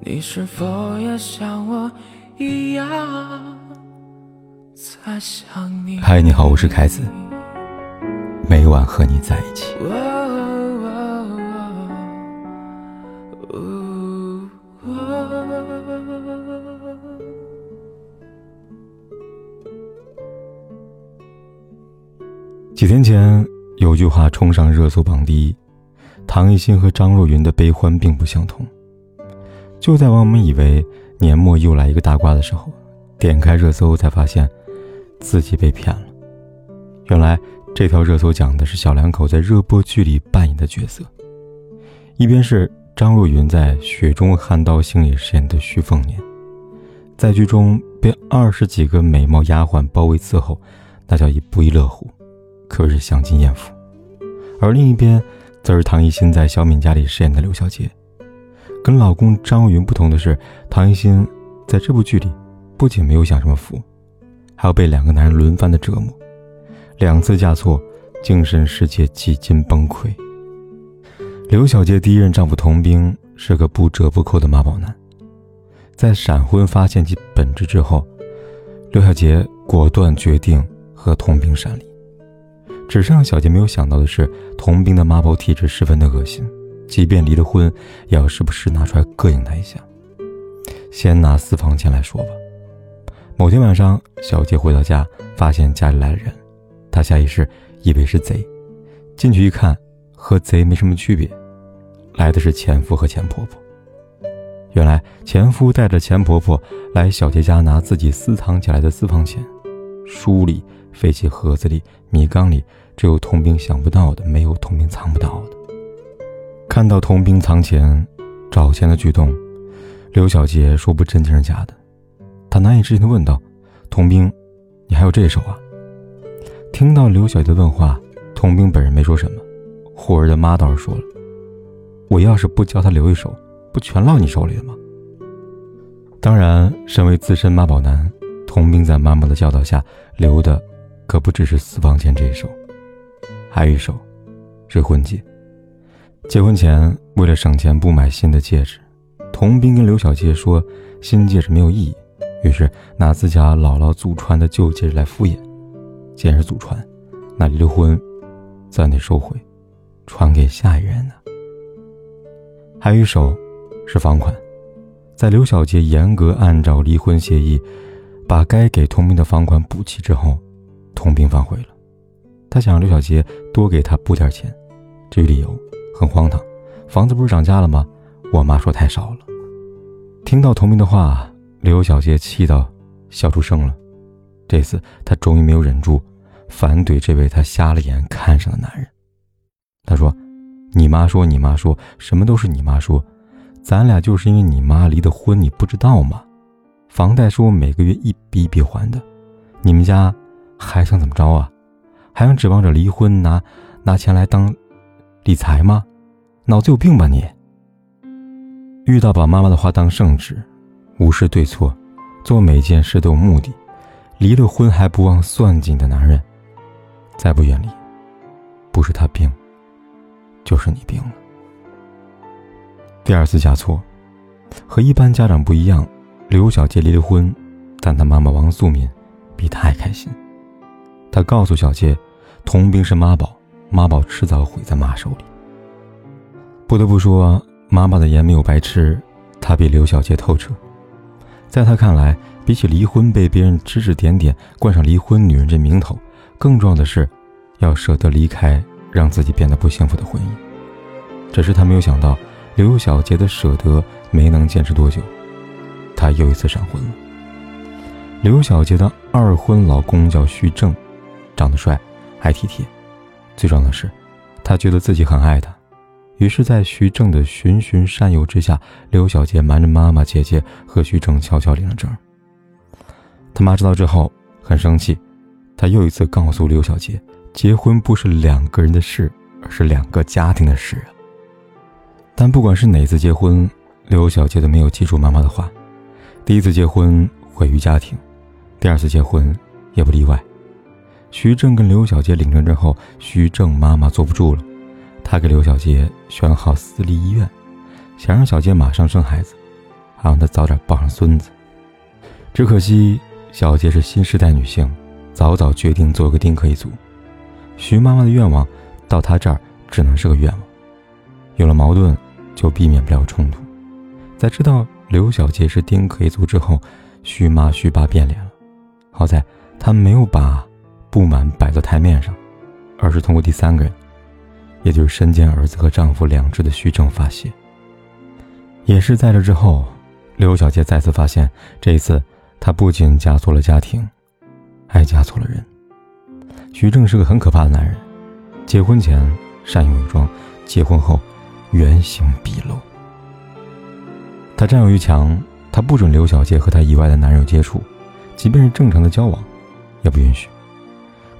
你是否也像我一样在想你？嗨，你好，我是凯子，每晚和你在一起。几天前有句话冲上热搜榜第一，唐艺昕和张若昀的悲欢并不相同。就在网民以为年末又来一个大瓜的时候，点开热搜才发现自己被骗了。原来这条热搜讲的是小两口在热播剧里扮演的角色，一边是张若昀在《雪中悍刀行》里饰演的徐凤年，在剧中被二十几个美貌丫鬟包围伺候，那叫一不亦乐乎。可是享尽艳福，而另一边，则是唐艺昕在小敏家里饰演的刘小杰。跟老公张若昀不同的是，唐艺昕在这部剧里不仅没有享什么福，还要被两个男人轮番的折磨，两次嫁错，精神世界几近崩溃。刘小杰第一任丈夫童兵是个不折不扣的妈宝男，在闪婚发现其本质之后，刘小杰果断决定和童兵闪离。只是让小杰没有想到的是，童兵的妈宝体质十分的恶心，即便离了婚，也要时不时拿出来膈应他一下。先拿私房钱来说吧。某天晚上，小杰回到家，发现家里来了人，他下意识以为是贼，进去一看，和贼没什么区别，来的是前夫和前婆婆。原来前夫带着前婆婆来小杰家拿自己私藏起来的私房钱，书里。废弃盒子里、米缸里，只有童兵想不到的，没有童兵。看到童兵藏钱、找钱的举动，刘小杰说不真定是假的。他难以置信地问道：“童兵，你还有这手啊？”听到刘小杰的问话，童兵本人没说什么，护儿的妈倒是说了：“我要是不教他留一手，不全落你手里了吗？”当然，身为资深妈宝男，童兵在妈妈的教导下留的。可不只是私房钱这一手，还有一手，是婚戒。结婚前为了省钱不买新的戒指，童斌跟刘小杰说新戒指没有意义，于是拿自家姥姥祖传的旧戒指来敷衍。既然是祖传，那离了婚，咱得收回，传给下一任呢。还有一手，是房款，在刘小杰严格按照离婚协议，把该给童斌的房款补齐之后。童兵反悔了，他想让刘小杰多给他补点钱。至于理由，很荒唐，房子不是涨价了吗？我妈说太少了。听到童兵的话，刘小杰气到笑出声了。这次他终于没有忍住，反怼这位他瞎了眼看上的男人。他说：“你妈说，你妈说，什么都是你妈说，咱俩就是因为你妈离的婚，你不知道吗？房贷是我每个月一笔一笔还的，你们家……”还想怎么着啊？还想指望着离婚拿拿钱来当理财吗？脑子有病吧你！遇到把妈妈的话当圣旨，无视对错，做每件事都有目的，离了婚还不忘算计的男人，再不远离，不是他病，就是你病了。第二次嫁错，和一般家长不一样，刘小杰离了婚，但他妈妈王素敏比他还开心。他告诉小杰，童兵是妈宝，妈宝迟早毁在妈手里。不得不说，妈妈的盐没有白吃，她比刘小杰透彻。在她看来，比起离婚被别人指指点点，冠上离婚女人这名头，更重要的是，要舍得离开让自己变得不幸福的婚姻。只是他没有想到，刘小杰的舍得没能坚持多久，他又一次闪婚了。刘小杰的二婚老公叫徐正。长得帅，还体贴，最重要的是，他觉得自己很爱他，于是，在徐正的循循善诱之下，刘小杰瞒着妈妈、姐姐和徐正悄悄领了证。他妈知道之后很生气，他又一次告诉刘小杰，结婚不是两个人的事，而是两个家庭的事。但不管是哪次结婚，刘小杰都没有记住妈妈的话。第一次结婚毁于家庭，第二次结婚也不例外。徐正跟刘小杰领证之后，徐正妈妈坐不住了，她给刘小杰选好私立医院，想让小杰马上生孩子。还让他早点抱上孙子。只可惜小杰是新时代女性，早早决定做个丁克一族。徐妈妈的愿望到她这儿只能是个愿望。有了矛盾，就避免不了冲突。在知道刘小杰是丁克一族之后，徐妈徐爸变脸了。好在他没有把不满摆在台面上，而是通过第三个人，也就是身兼儿子和丈夫两职的徐正发泄。也是在这之后，刘小杰再次发现，这一次。他不仅嫁错了家庭，还嫁错了人。徐正是个很可怕的男人，结婚前善于伪装，结婚后原形毕露。他占有欲强，他不准刘小杰和他以外的男人有接触，即便是正常的交往，也不允许。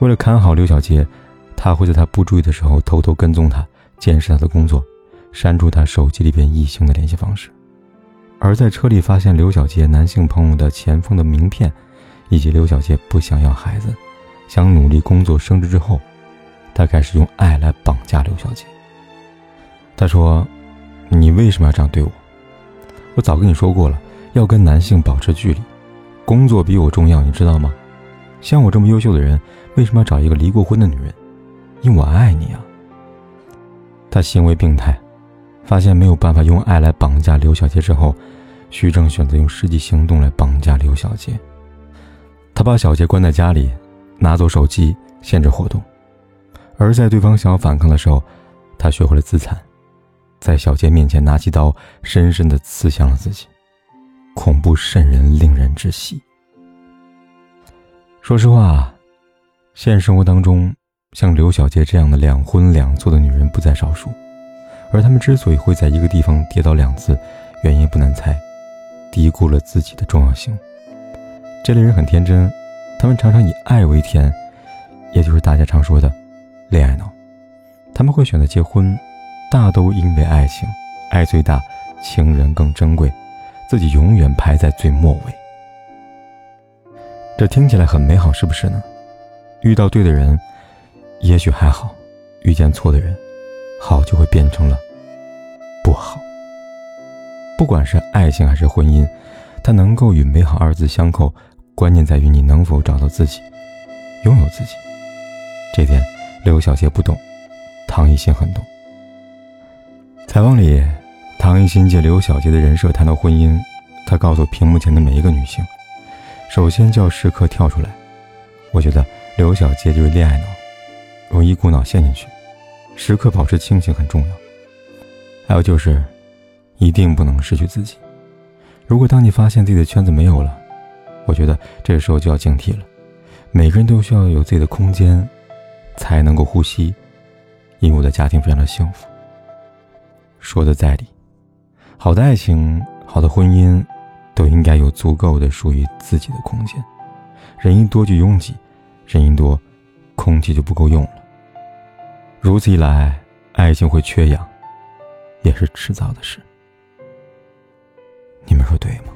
为了看好刘小杰，他会在他不注意的时候偷偷跟踪他，监视他的工作，删除他手机里边异性的联系方式。而在车里发现刘小杰男性朋友的前夫的名片，以及刘小杰不想要孩子，想努力工作升职之后，他开始用爱来绑架刘小杰。他说：“你为什么要这样对我？我早跟你说过了，要跟男性保持距离，工作比我重要，你知道吗？像我这么优秀的人，为什么要找一个离过婚的女人？因为我爱你啊。”他行为病态。发现没有办法用爱来绑架刘小杰之后，徐正选择用实际行动来绑架刘小杰。他把小杰关在家里，拿走手机，限制活动。而在对方想要反抗的时候，他学会了自残，在小杰面前拿起刀，深深的刺向了自己，恐怖渗人，令人窒息。说实话，现实生活当中，像刘小杰这样的两婚两错的女人不在少数。而他们之所以会在一个地方跌倒两次，原因不难猜，低估了自己的重要性。这类人很天真，他们常常以爱为天，也就是大家常说的“恋爱脑”。他们会选择结婚，大都因为爱情，爱最大，情人更珍贵，自己永远排在最末尾。这听起来很美好，是不是呢？遇到对的人，也许还好；遇见错的人。好就会变成了不好。不管是爱情还是婚姻，它能够与美好二字相扣，关键在于你能否找到自己，拥有自己。这点刘小杰不懂，唐艺昕很懂。采访里，唐艺昕借刘小杰的人设谈到婚姻，她告诉屏幕前的每一个女性，首先就要时刻跳出来。我觉得刘小杰就是恋爱脑，容易一股脑陷进去。时刻保持清醒很重要。还有就是，一定不能失去自己。如果当你发现自己的圈子没有了，我觉得这个时候就要警惕了。每个人都需要有自己的空间，才能够呼吸。因为我的家庭非常的幸福。说的在理，好的爱情、好的婚姻，都应该有足够的属于自己的空间。人一多就拥挤，声音多，空气就不够用了。如此一来，爱情会缺氧，也是迟早的事。你们说对吗？